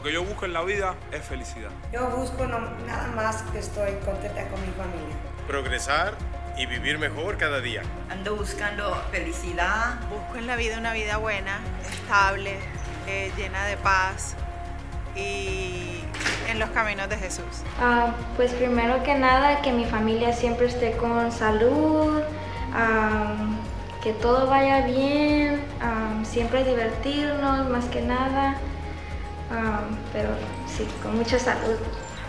Lo que yo busco en la vida es felicidad. Yo busco no- nada más que estoy contenta con mi familia. progresar y vivir mejor cada día. Ando buscando felicidad, Busco en la vida una vida buena, estable, eh, llena de paz y en los caminos de Jesús. Ah, pues primero que nada que mi familia siempre esté con salud, am, que todo vaya bien, am, siempre divertirnos más que nada, am, pero sí, con mucha salud.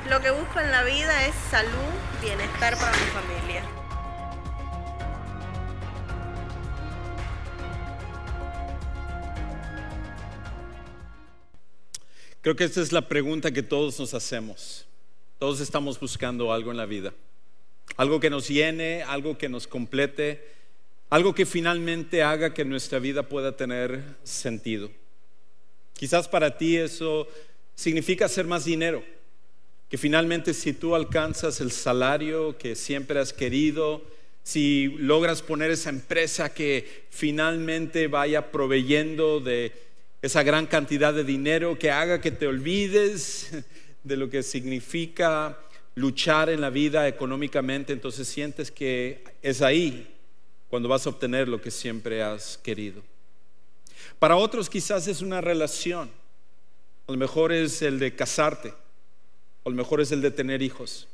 Lo que busco en la vida es salud, bienestar para mi familia. Creo que esta es la pregunta que todos nos hacemos. Todos estamos buscando algo en la vida. Algo que nos llene, algo que nos complete, algo que finalmente haga que nuestra vida pueda tener sentido. Quizás para ti eso significa hacer más dinero, que finalmente si tú alcanzas el salario que siempre has querido, si logras poner esa empresa que finalmente vaya proveyendo de esa gran cantidad de dinero que haga que te olvides de lo que significa luchar en la vida económicamente, entonces sientes que es ahí cuando vas a obtener lo que siempre has querido. Para otros quizás es una relación, a lo mejor es el de casarte, a lo mejor es el de tener hijos.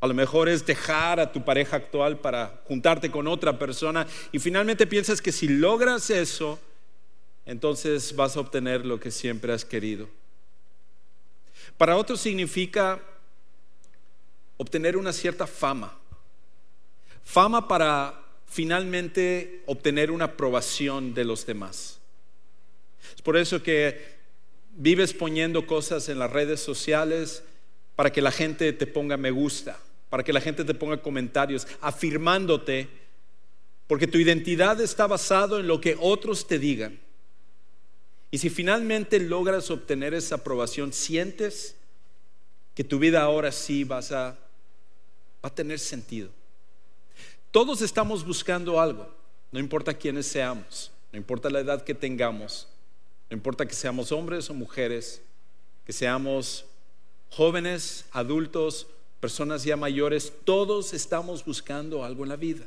A lo mejor es dejar a tu pareja actual para juntarte con otra persona y finalmente piensas que si logras eso, entonces vas a obtener lo que siempre has querido. Para otros significa obtener una cierta fama. Fama para finalmente obtener una aprobación de los demás. Es por eso que vives poniendo cosas en las redes sociales para que la gente te ponga me gusta, para que la gente te ponga comentarios, afirmándote, porque tu identidad está basado en lo que otros te digan. Y si finalmente logras obtener esa aprobación, sientes que tu vida ahora sí vas a, va a tener sentido. Todos estamos buscando algo, no importa quiénes seamos, no importa la edad que tengamos, no importa que seamos hombres o mujeres, que seamos jóvenes, adultos, personas ya mayores, todos estamos buscando algo en la vida.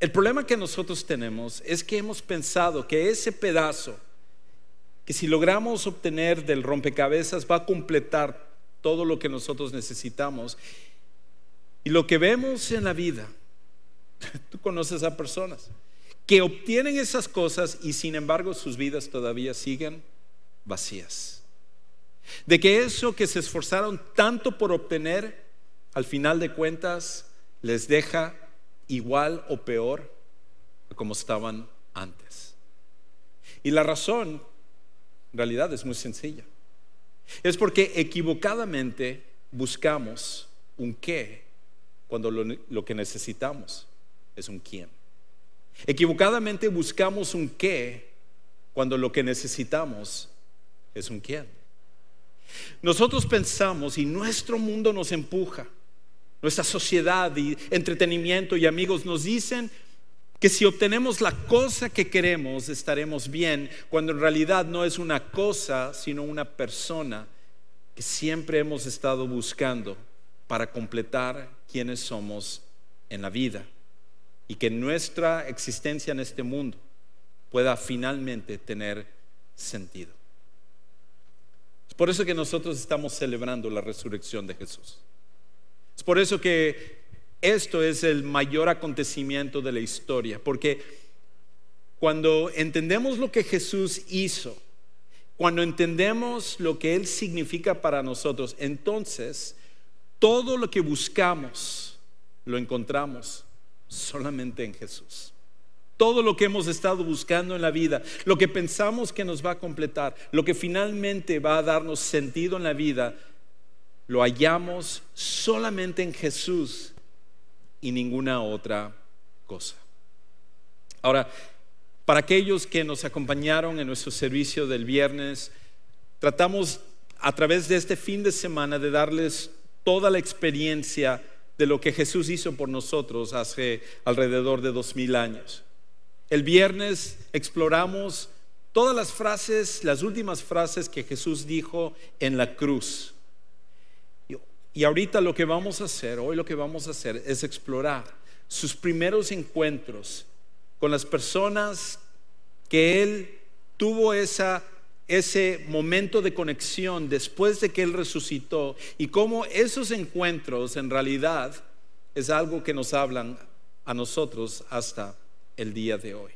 El problema que nosotros tenemos es que hemos pensado que ese pedazo, que si logramos obtener del rompecabezas va a completar todo lo que nosotros necesitamos. Y lo que vemos en la vida, tú conoces a personas que obtienen esas cosas y sin embargo sus vidas todavía siguen vacías. De que eso que se esforzaron tanto por obtener, al final de cuentas les deja igual o peor como estaban antes. Y la razón, en realidad, es muy sencilla. Es porque equivocadamente buscamos un qué cuando lo que necesitamos es un quién. Equivocadamente buscamos un qué cuando lo que necesitamos es un quién. Nosotros pensamos y nuestro mundo nos empuja, nuestra sociedad y entretenimiento y amigos nos dicen que si obtenemos la cosa que queremos estaremos bien, cuando en realidad no es una cosa, sino una persona que siempre hemos estado buscando para completar quienes somos en la vida y que nuestra existencia en este mundo pueda finalmente tener sentido. Es por eso que nosotros estamos celebrando la resurrección de Jesús. Es por eso que esto es el mayor acontecimiento de la historia, porque cuando entendemos lo que Jesús hizo, cuando entendemos lo que Él significa para nosotros, entonces todo lo que buscamos lo encontramos solamente en Jesús. Todo lo que hemos estado buscando en la vida, lo que pensamos que nos va a completar, lo que finalmente va a darnos sentido en la vida, lo hallamos solamente en Jesús y ninguna otra cosa. Ahora, para aquellos que nos acompañaron en nuestro servicio del viernes, tratamos a través de este fin de semana de darles toda la experiencia de lo que Jesús hizo por nosotros hace alrededor de dos mil años. El viernes exploramos todas las frases, las últimas frases que Jesús dijo en la cruz. Y- ahorita lo que vamos a hacer, hoy lo que vamos a hacer es explorar sus primeros encuentros con las personas que Él tuvo esa, ese momento de conexión después de que Él resucitó y cómo esos encuentros en realidad es algo que nos hablan a nosotros hasta el día de hoy.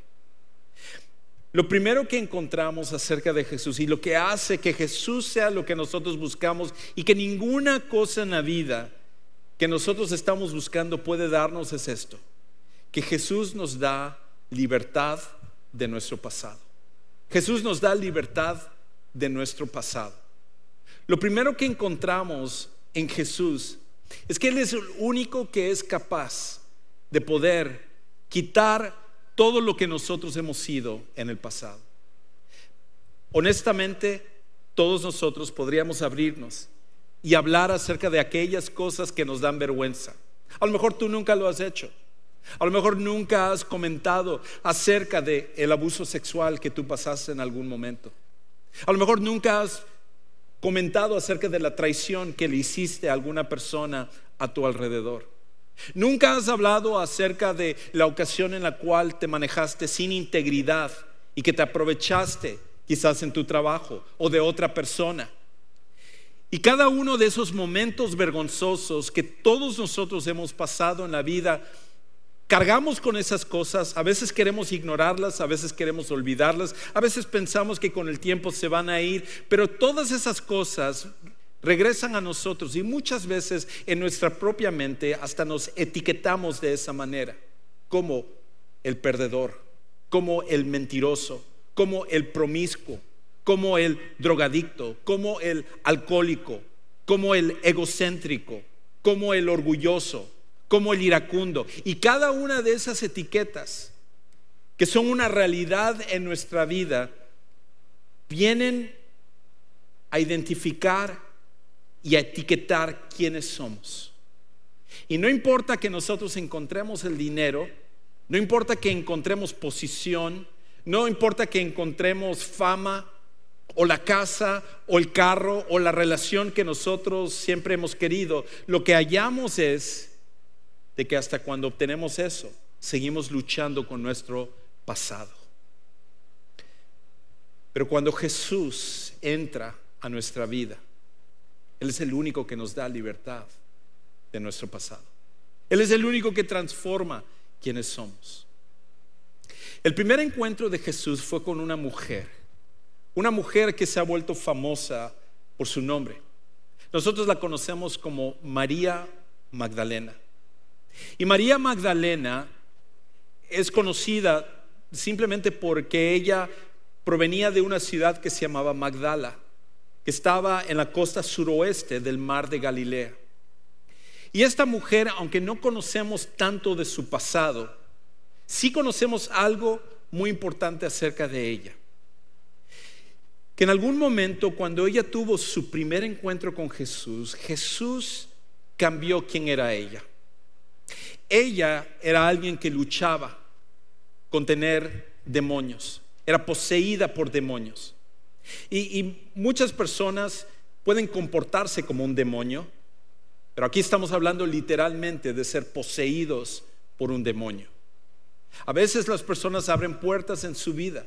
Lo primero que encontramos acerca de Jesús y lo que hace que Jesús sea lo que nosotros buscamos y que ninguna cosa en la vida que nosotros estamos buscando puede darnos es esto, que Jesús nos da libertad de nuestro pasado. Jesús nos da libertad de nuestro pasado. Lo primero que encontramos en Jesús es que Él es el único que es capaz de poder quitar todo lo que nosotros hemos sido en el pasado. Honestamente, todos nosotros podríamos abrirnos y hablar acerca de aquellas cosas que nos dan vergüenza. A lo mejor tú nunca lo has hecho. A lo mejor nunca has comentado acerca de el abuso sexual que tú pasaste en algún momento. A lo mejor nunca has comentado acerca de la traición que le hiciste a alguna persona a tu alrededor. Nunca has hablado acerca de la ocasión en la cual te manejaste sin integridad y que te aprovechaste quizás en tu trabajo o de otra persona. Y cada uno de esos momentos vergonzosos que todos nosotros hemos pasado en la vida, cargamos con esas cosas, a veces queremos ignorarlas, a veces queremos olvidarlas, a veces pensamos que con el tiempo se van a ir, pero todas esas cosas regresan a nosotros y muchas veces en nuestra propia mente hasta nos etiquetamos de esa manera, como el perdedor, como el mentiroso, como el promiscuo, como el drogadicto, como el alcohólico, como el egocéntrico, como el orgulloso, como el iracundo. Y cada una de esas etiquetas, que son una realidad en nuestra vida, vienen a identificar y a etiquetar quiénes somos. Y no importa que nosotros encontremos el dinero, no importa que encontremos posición, no importa que encontremos fama o la casa o el carro o la relación que nosotros siempre hemos querido, lo que hallamos es de que hasta cuando obtenemos eso, seguimos luchando con nuestro pasado. Pero cuando Jesús entra a nuestra vida, Él es el único que nos da libertad de nuestro pasado. Él es el único que transforma quienes somos. El primer encuentro de Jesús fue con una mujer, una mujer que se ha vuelto famosa por su nombre. Nosotros la conocemos como María Magdalena. Y María Magdalena es conocida simplemente porque ella provenía de una ciudad que se llamaba Magdala, que estaba en la costa suroeste del mar de Galilea. Y esta mujer, aunque no conocemos tanto de su pasado, sí conocemos algo muy importante acerca de ella. Que en algún momento, cuando ella tuvo su primer encuentro con Jesús, Jesús cambió quién era ella. Ella era alguien que luchaba con tener demonios, era poseída por demonios. Y, muchas personas pueden comportarse como un demonio, pero aquí estamos hablando literalmente de ser poseídos por un demonio. A veces las personas abren puertas en su vida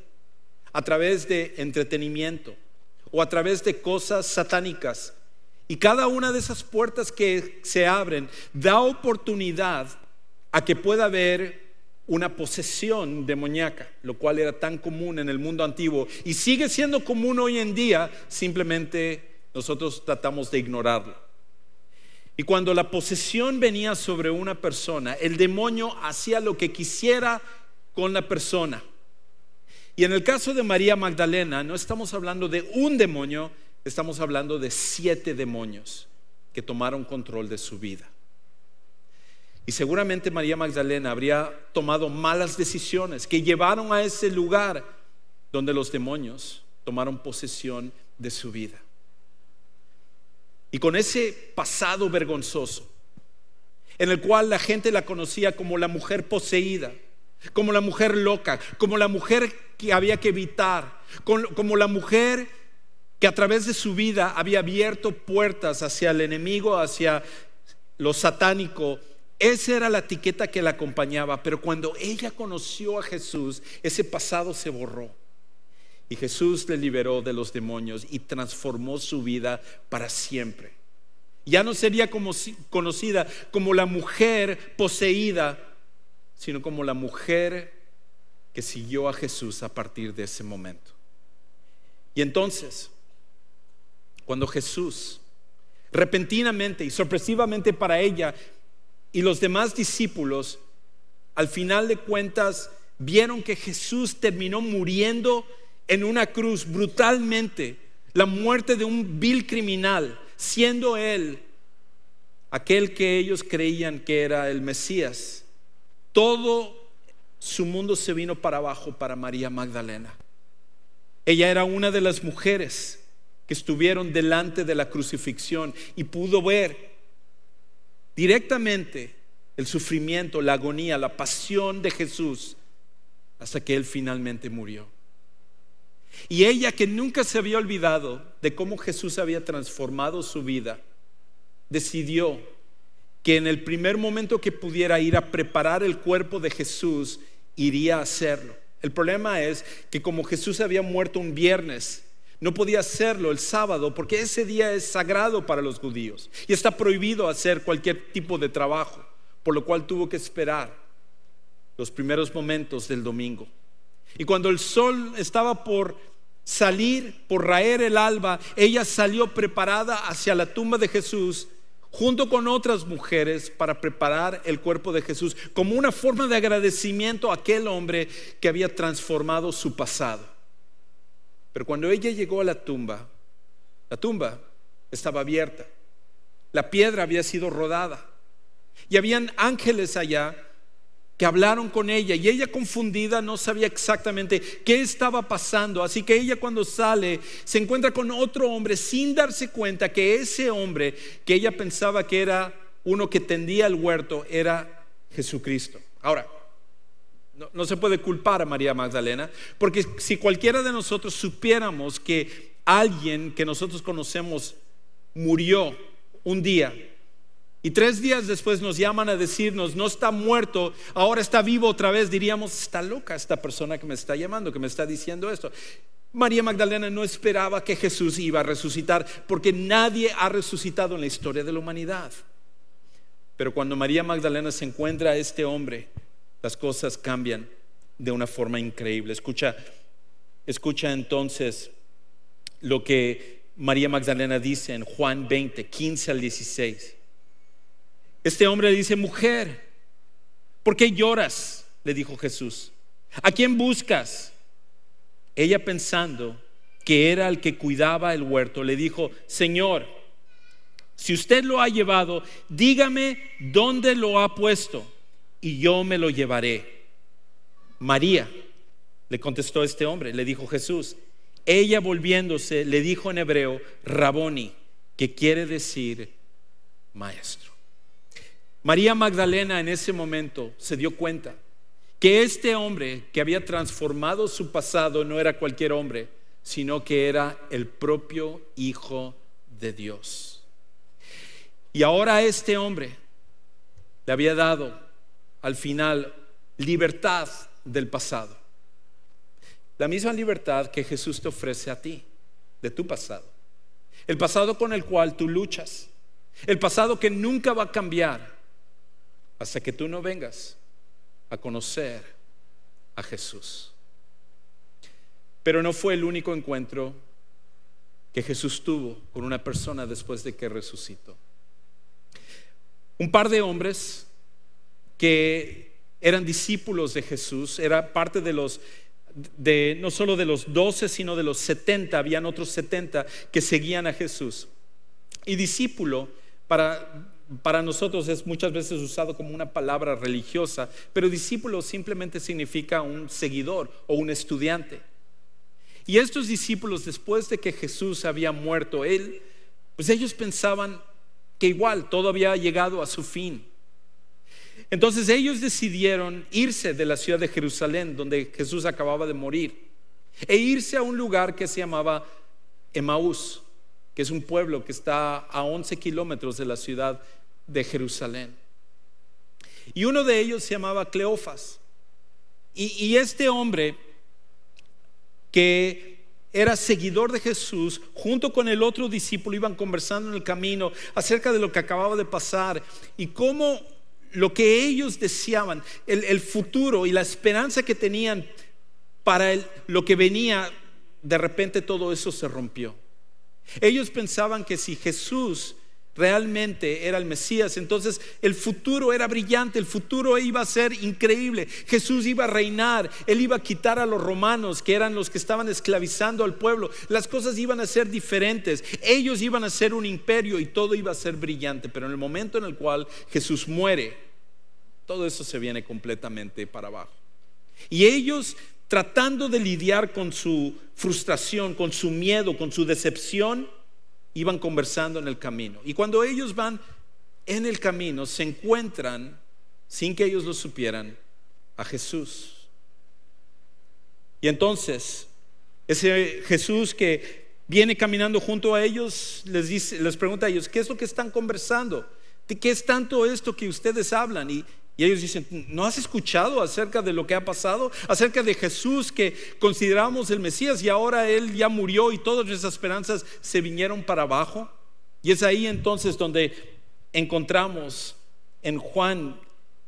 a través de entretenimiento o a través de cosas satánicas. Y cada una de esas puertas que se abren da oportunidad a que pueda haber una posesión demoníaca, lo cual era tan común en el mundo antiguo y sigue siendo común hoy en día, simplemente nosotros tratamos de ignorarlo. Y cuando la posesión venía sobre una persona, el demonio hacía lo que quisiera con la persona. Y en el caso de María Magdalena, no estamos hablando de un demonio, estamos hablando de siete demonios que tomaron control de su vida. Y seguramente María Magdalena habría tomado malas decisiones que llevaron a ese lugar donde los demonios tomaron posesión de su vida. Y con ese pasado vergonzoso, en el cual la gente la conocía como la mujer poseída, como la mujer loca, como la mujer que había que evitar, como la mujer que a través de su vida había abierto puertas hacia el enemigo, hacia lo satánico. Esa era la etiqueta que la acompañaba, pero cuando ella conoció a Jesús, ese pasado se borró. Y Jesús le liberó de los demonios y transformó su vida para siempre. Ya no sería conocida como la mujer poseída, sino como la mujer que siguió a Jesús a partir de ese momento. Y entonces, cuando Jesús repentinamente y sorpresivamente para ella y los demás discípulos, al final de cuentas, vieron que Jesús terminó muriendo en una cruz brutalmente, la muerte de un vil criminal, siendo él aquel que ellos creían que era el Mesías. Todo su mundo se vino para abajo para María Magdalena. Ella era una de las mujeres que estuvieron delante de la crucifixión y pudo ver directamente el sufrimiento, la agonía, la pasión de Jesús hasta que Él finalmente murió. Y ella que nunca se había olvidado de cómo Jesús había transformado su vida, decidió que en el primer momento que pudiera ir a preparar el cuerpo de Jesús, iría a hacerlo. El problema es que como Jesús había muerto un viernes, no podía hacerlo el sábado porque ese día es sagrado para los judíos y está prohibido hacer cualquier tipo de trabajo, por lo cual tuvo que esperar los primeros momentos del domingo. Y cuando el sol estaba por salir, por raer el alba, ella salió preparada hacia la tumba de Jesús junto con otras mujeres para preparar el cuerpo de Jesús como una forma de agradecimiento a aquel hombre que había transformado su pasado. Pero cuando ella llegó a la tumba, la tumba estaba abierta, la piedra había sido rodada y habían ángeles allá que hablaron con ella y ella confundida no sabía exactamente qué estaba pasando. Así que ella cuando sale se encuentra con otro hombre sin darse cuenta que ese hombre que ella pensaba que era uno que tendía el huerto era Jesucristo. Ahora, no, se puede culpar a María Magdalena porque si cualquiera de nosotros supiéramos que alguien que nosotros conocemos murió un día, y tres días después nos llaman a decirnos, no está muerto, ahora está vivo otra vez, diríamos, está loca esta persona que me está llamando, que me está diciendo esto. María Magdalena no esperaba que Jesús iba a resucitar, porque nadie ha resucitado en la historia de la humanidad. Pero cuando María Magdalena se encuentra a este hombre, las cosas cambian de una forma increíble. Escucha, escucha entonces lo que María Magdalena dice en Juan 20, 15 al 16. Este hombre le dice, mujer, ¿por qué lloras? Le dijo Jesús. ¿A quién buscas? Ella pensando que era el que cuidaba el huerto, le dijo, Señor, si usted lo ha llevado, dígame dónde lo ha puesto y yo me lo llevaré. María, le contestó este hombre, le dijo Jesús. Ella volviéndose le dijo en hebreo, Raboni, que quiere decir maestro. María Magdalena en ese momento se dio cuenta que este hombre que había transformado su pasado no era cualquier hombre, sino que era el propio Hijo de Dios. Y ahora este hombre le había dado al final libertad del pasado. La misma libertad que Jesús te ofrece a ti, de tu pasado. El pasado con el cual tú luchas. El pasado que nunca va a cambiar hasta que tú no vengas a conocer a Jesús. Pero no fue el único encuentro que Jesús tuvo con una persona después de que resucitó. Un par de hombres que eran discípulos de Jesús, era parte de los de no solo de los doce, sino de los setenta, habían otros setenta que seguían a Jesús. Y discípulo, para para nosotros es muchas veces usado como una palabra religiosa, pero discípulo simplemente significa un seguidor o un estudiante. Y estos discípulos, después de que Jesús había muerto, él, pues ellos pensaban que igual todo había llegado a su fin. Entonces ellos decidieron irse de la ciudad de Jerusalén, donde Jesús acababa de morir, e irse a un lugar que se llamaba Emaús, que es un pueblo que está a 11 kilómetros de la ciudad de Jerusalén. Y uno de ellos se llamaba Cleofas. Y, y este hombre que era seguidor de Jesús, junto con el otro discípulo iban conversando en el camino acerca de lo que acababa de pasar y cómo lo que ellos deseaban, el, futuro y la esperanza que tenían para lo que venía, de repente todo eso se rompió. Ellos pensaban que si Jesús realmente era el Mesías. Entonces el futuro era brillante, el futuro iba a ser increíble. Jesús iba a reinar, él iba a quitar a los romanos, que eran los que estaban esclavizando al pueblo. Las cosas iban a ser diferentes. Ellos iban a ser un imperio y todo iba a ser brillante. Pero en el momento en el cual Jesús muere, todo eso se viene completamente para abajo. Y ellos tratando de lidiar con su frustración, con su miedo, con su decepción, iban conversando en el camino. Y cuando ellos van en el camino, se encuentran, sin que ellos lo supieran, a Jesús. Y entonces, ese Jesús que viene caminando junto a ellos, les, dice, les pregunta a ellos, ¿qué es lo que están conversando? ¿De qué es tanto esto que ustedes hablan? Y, y ellos dicen, ¿no has escuchado acerca de lo que ha pasado? Acerca de Jesús que consideramos el Mesías y ahora Él ya murió y todas nuestras esperanzas se vinieron para abajo. Y es ahí entonces donde encontramos en Juan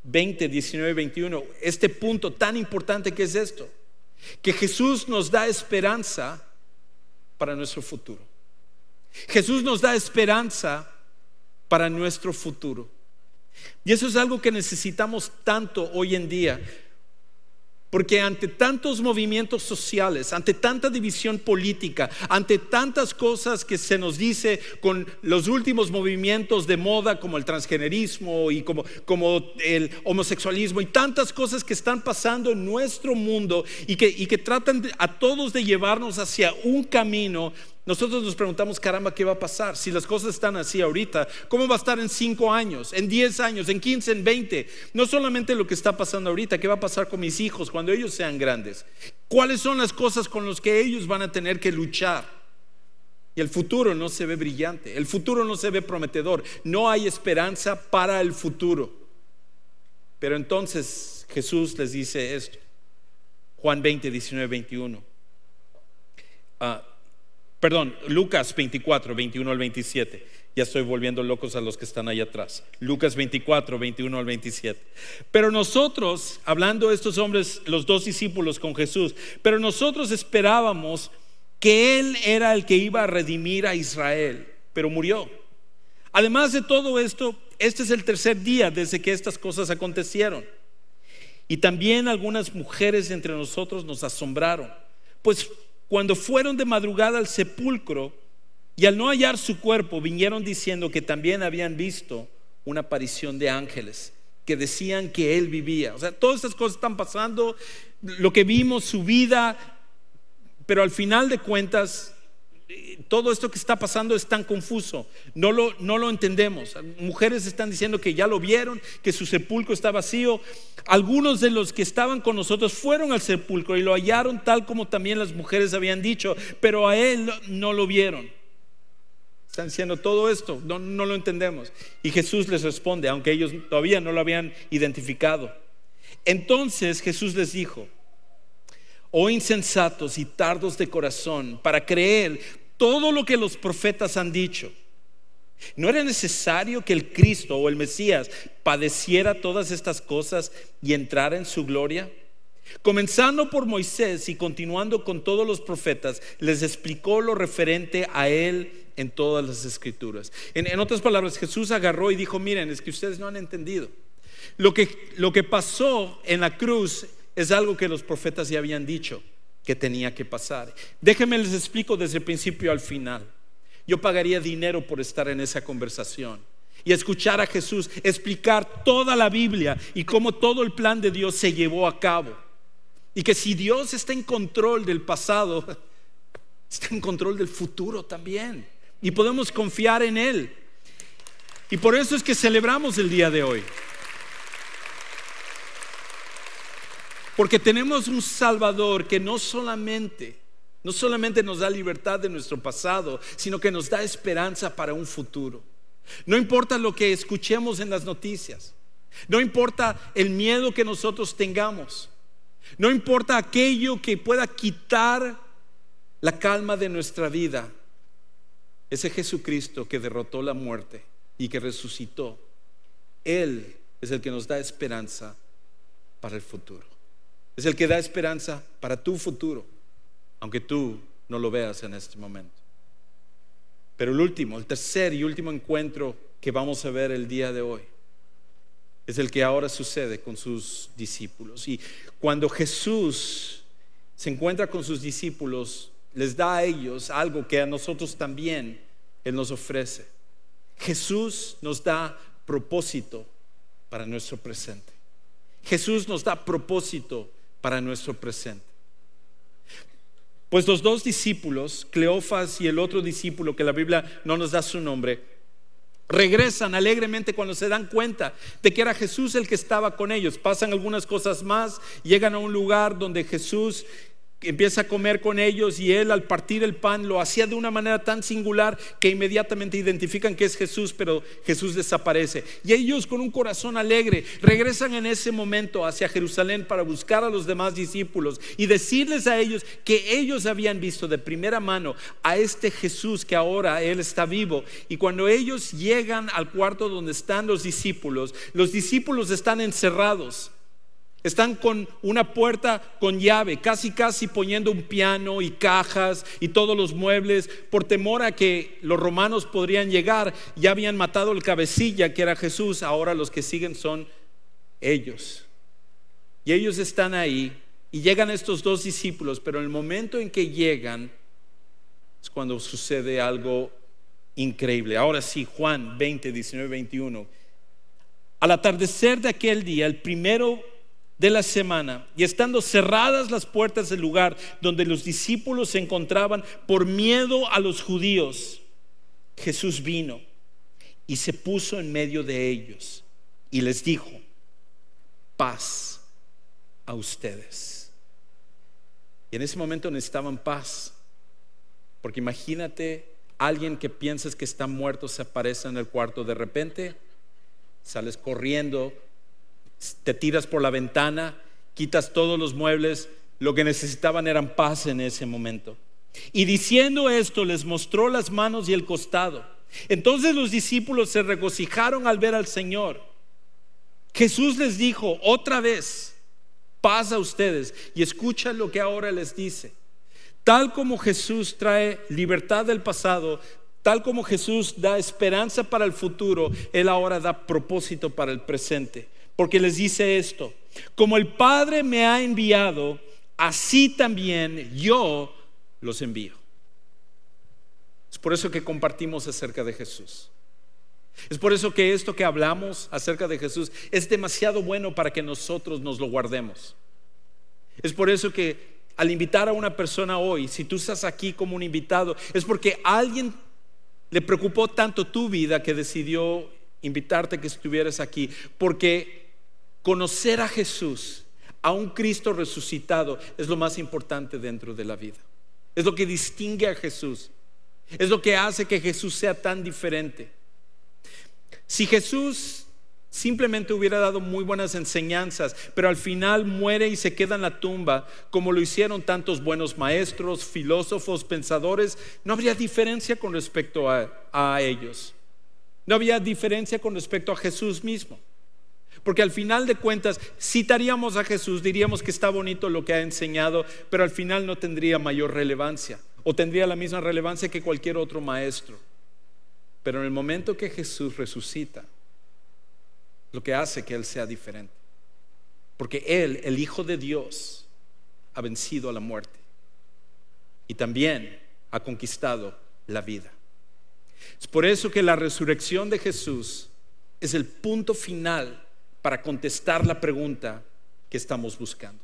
20, 19, 21 este punto tan importante que es esto. Que Jesús nos da esperanza para nuestro futuro. Jesús nos da esperanza para nuestro futuro. Y eso es algo que necesitamos tanto hoy en día. Porque ante tantos movimientos sociales, ante tanta división política, ante tantas cosas que se nos dice con los últimos movimientos de moda como el transgenerismo y como, como el homosexualismo y tantas cosas que están pasando en nuestro mundo y que, y que tratan a todos de llevarnos hacia un camino nosotros nos preguntamos, caramba, ¿qué va a pasar? Si las cosas están así ahorita, ¿cómo va a estar en cinco años, en diez años, en quince, en veinte? No solamente lo que está pasando ahorita, ¿qué va a pasar con mis hijos cuando ellos sean grandes? ¿Cuáles son las cosas con las que ellos van a tener que luchar? Y el futuro no se ve brillante, el futuro no se ve prometedor, no hay esperanza para el futuro. Pero entonces Jesús les dice esto, Juan 20, 19, 21. Perdón, Lucas 24, 21 al 27. Ya estoy volviendo locos a los que están ahí atrás. Lucas 24, 21 al 27. Pero nosotros, hablando de estos hombres, los dos discípulos con Jesús, pero nosotros esperábamos que Él era el que iba a redimir a Israel, pero murió. Además de todo esto, este es el tercer día desde que estas cosas acontecieron. Y también algunas mujeres entre nosotros nos asombraron, pues cuando fueron de madrugada al sepulcro y al no hallar su cuerpo, vinieron diciendo que también habían visto una aparición de ángeles que decían que él vivía. O sea, todas estas cosas están pasando, lo que vimos, su vida, pero al final de cuentas todo esto que está pasando es tan confuso, no lo, no lo entendemos. Mujeres están diciendo que ya lo vieron, que su sepulcro está vacío. Algunos de los que estaban con nosotros fueron al sepulcro y lo hallaron tal como también las mujeres habían dicho, pero a él no lo vieron. Están diciendo todo esto, no, no lo entendemos. Y Jesús les responde, aunque ellos todavía no lo habían identificado. Entonces Jesús les dijo, oh insensatos y tardos de corazón, para creer todo lo que los profetas han dicho. ¿No era necesario que el Cristo o el Mesías padeciera todas estas cosas y entrara en su gloria? Comenzando por Moisés y continuando con todos los profetas, les explicó lo referente a él en todas las escrituras. En, otras palabras, Jesús agarró y dijo, miren, es que ustedes no han entendido. Lo que, lo que pasó en la cruz es algo que los profetas ya habían dicho que tenía que pasar. Déjenme les explico desde el principio al final. Yo pagaría dinero por estar en esa conversación y escuchar a Jesús explicar toda la Biblia y cómo todo el plan de Dios se llevó a cabo. Y que si Dios está en control del pasado, está en control del futuro también. Y podemos confiar en Él. Y por eso es que celebramos el día de hoy. Porque tenemos un Salvador que no solamente, no solamente nos da libertad de nuestro pasado, sino que nos da esperanza para un futuro. No importa lo que escuchemos en las noticias, no importa el miedo que nosotros tengamos, no importa aquello que pueda quitar la calma de nuestra vida, ese Jesucristo que derrotó la muerte y que resucitó, Él es el que nos da esperanza para el futuro. Es el que da esperanza para tu futuro, aunque tú no lo veas en este momento. Pero el último, el tercer y último encuentro que vamos a ver el día de hoy es el que ahora sucede con sus discípulos. Y cuando Jesús se encuentra con sus discípulos, les da a ellos algo que a nosotros también Él nos ofrece. Jesús nos da propósito para nuestro presente. Jesús nos da propósito para nuestro presente. Pues los dos discípulos, Cleofas y el otro discípulo, que la Biblia no nos da su nombre, regresan alegremente cuando se dan cuenta de que era Jesús el que estaba con ellos. Pasan algunas cosas más, llegan a un lugar donde Jesús empieza a comer con ellos y él al partir el pan lo hacía de una manera tan singular que inmediatamente identifican que es Jesús, pero Jesús desaparece. Y ellos con un corazón alegre regresan en ese momento hacia Jerusalén para buscar a los demás discípulos y decirles a ellos que ellos habían visto de primera mano a este Jesús que ahora él está vivo. Y cuando ellos llegan al cuarto donde están los discípulos, los discípulos están encerrados. Están con una puerta con llave, casi casi poniendo un piano y cajas y todos los muebles por temor a que los romanos podrían llegar. Ya habían matado el cabecilla que era Jesús, ahora los que siguen son ellos. Y ellos están ahí y llegan estos dos discípulos, pero en el momento en que llegan es cuando sucede algo increíble. Ahora sí, Juan 20, 19, 21. Al atardecer de aquel día, el primero de la semana y estando cerradas las puertas del lugar donde los discípulos se encontraban por miedo a los judíos, Jesús vino y se puso en medio de ellos y les dijo, paz a ustedes. Y en ese momento necesitaban paz, porque imagínate alguien que piensas que está muerto se aparece en el cuarto de repente, sales corriendo te tiras por la ventana, quitas todos los muebles, lo que necesitaban eran paz en ese momento. Y diciendo esto les mostró las manos y el costado. Entonces los discípulos se regocijaron al ver al Señor. Jesús les dijo otra vez, paz a ustedes y escucha lo que ahora les dice. Tal como Jesús trae libertad del pasado, tal como Jesús da esperanza para el futuro, Él ahora da propósito para el presente porque les dice esto, como el Padre me ha enviado, así también yo los envío. Es por eso que compartimos acerca de Jesús. Es por eso que esto que hablamos acerca de Jesús es demasiado bueno para que nosotros nos lo guardemos. Es por eso que al invitar a una persona hoy, si tú estás aquí como un invitado, es porque alguien le preocupó tanto tu vida que decidió invitarte que estuvieras aquí, porque Conocer a Jesús, a un Cristo resucitado, es lo más importante dentro de la vida. Es lo que distingue a Jesús. Es lo que hace que Jesús sea tan diferente. Si Jesús simplemente hubiera dado muy buenas enseñanzas, pero al final muere y se queda en la tumba, como lo hicieron tantos buenos maestros, filósofos, pensadores, no habría diferencia con respecto a, a ellos. No había diferencia con respecto a Jesús mismo. Porque al final de cuentas citaríamos a Jesús, diríamos que está bonito lo que ha enseñado, pero al final no tendría mayor relevancia o tendría la misma relevancia que cualquier otro maestro. Pero en el momento que Jesús resucita, lo que hace que Él sea diferente. Porque Él, el Hijo de Dios, ha vencido a la muerte y también ha conquistado la vida. Es por eso que la resurrección de Jesús es el punto final para contestar la pregunta que estamos buscando.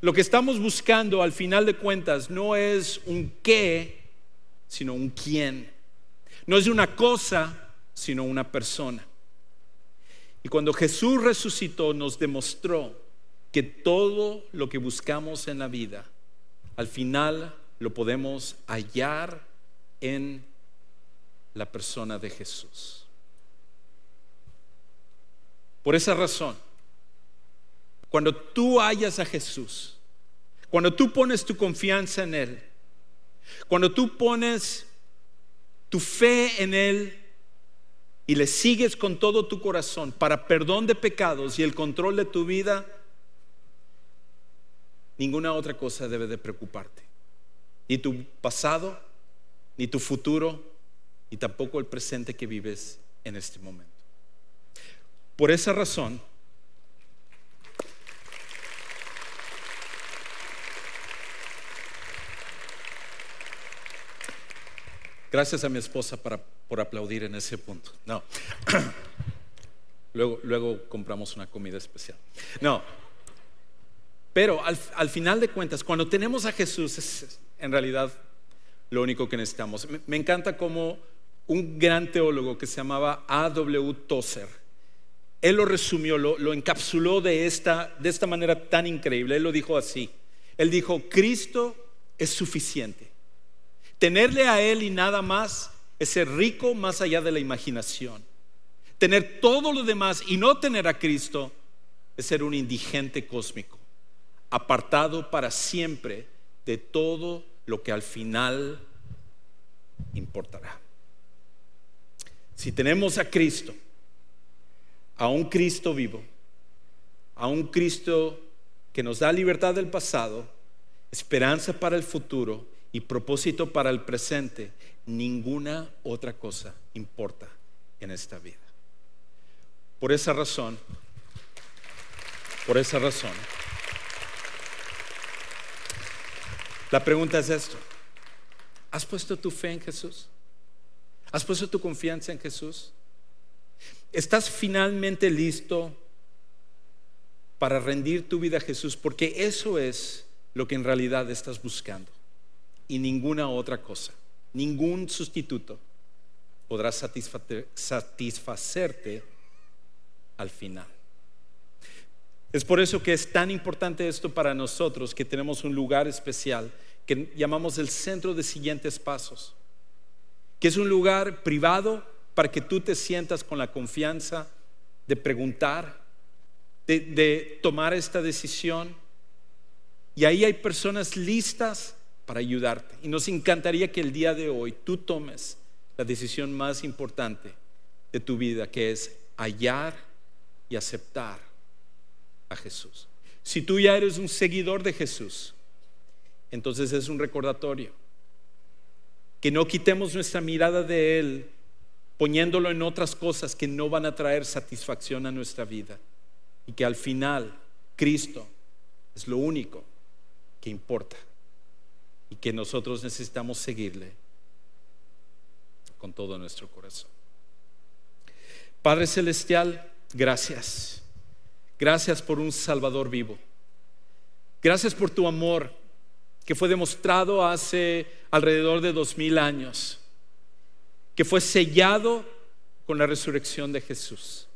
Lo que estamos buscando al final de cuentas no es un qué, sino un quién. No es una cosa, sino una persona. Y cuando Jesús resucitó nos demostró que todo lo que buscamos en la vida, al final lo podemos hallar en la persona de Jesús. Por esa razón, cuando tú hallas a Jesús, cuando tú pones tu confianza en Él, cuando tú pones tu fe en Él y le sigues con todo tu corazón para perdón de pecados y el control de tu vida, ninguna otra cosa debe de preocuparte. Ni tu pasado, ni tu futuro, y tampoco el presente que vives en este momento. Por esa razón, Gracias a mi esposa por aplaudir en ese punto. No. luego, luego compramos una comida especial. No. Pero al, al, final de cuentas, cuando tenemos a Jesús, es en realidad lo único que necesitamos. Me, me encanta como un gran teólogo que se llamaba A.W. Tozer, él lo resumió, lo, encapsuló de esta, de esta manera tan increíble. Él lo dijo así. Él dijo, Cristo es suficiente. Tenerle a Él y nada más es ser rico más allá de la imaginación. Tener todo lo demás y no tener a Cristo es ser un indigente cósmico, apartado para siempre de todo lo que al final importará. Si tenemos a Cristo, a un Cristo vivo, a un Cristo que nos da libertad del pasado, esperanza para el futuro y propósito para el presente, ninguna otra cosa importa en esta vida. Por esa razón, por esa razón, la pregunta es esto. ¿Has puesto tu fe en Jesús? ¿Has puesto tu confianza en Jesús? ¿Estás finalmente listo para rendir tu vida a Jesús? Porque eso es lo que en realidad estás buscando y ninguna otra cosa, ningún sustituto podrá satisfacerte al final. Es por eso que es tan importante esto para nosotros, que tenemos un lugar especial que llamamos el centro de siguientes pasos, que es un lugar privado para que tú te sientas con la confianza de preguntar, de, tomar esta decisión. Y ahí hay personas listas para ayudarte. Y nos encantaría que el día de hoy tú tomes la decisión más importante de tu vida, que es hallar y aceptar a Jesús. Si tú ya eres un seguidor de Jesús, entonces es un recordatorio. Que no quitemos nuestra mirada de Él poniéndolo en otras cosas que no van a traer satisfacción a nuestra vida. Y que al final Cristo es lo único que importa. Y que nosotros necesitamos seguirle con todo nuestro corazón. Padre Celestial, gracias. Gracias por un Salvador vivo. Gracias por tu amor que fue demostrado hace alrededor de dos mil años que fue sellado con la resurrección de Jesús.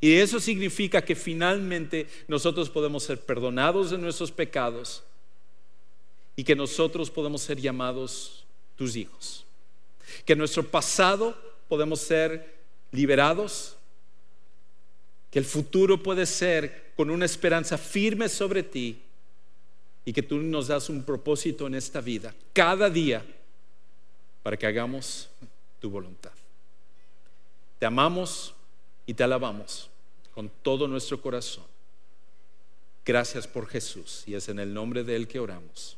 Y eso significa que finalmente nosotros podemos ser perdonados de nuestros pecados y que nosotros podemos ser llamados tus hijos. Que nuestro pasado podemos ser liberados, que el futuro puede ser con una esperanza firme sobre ti y que tú nos das un propósito en esta vida, cada día, para que hagamos tu voluntad. Te amamos y te alabamos con todo nuestro corazón. Gracias por Jesús y es en el nombre de Él que oramos.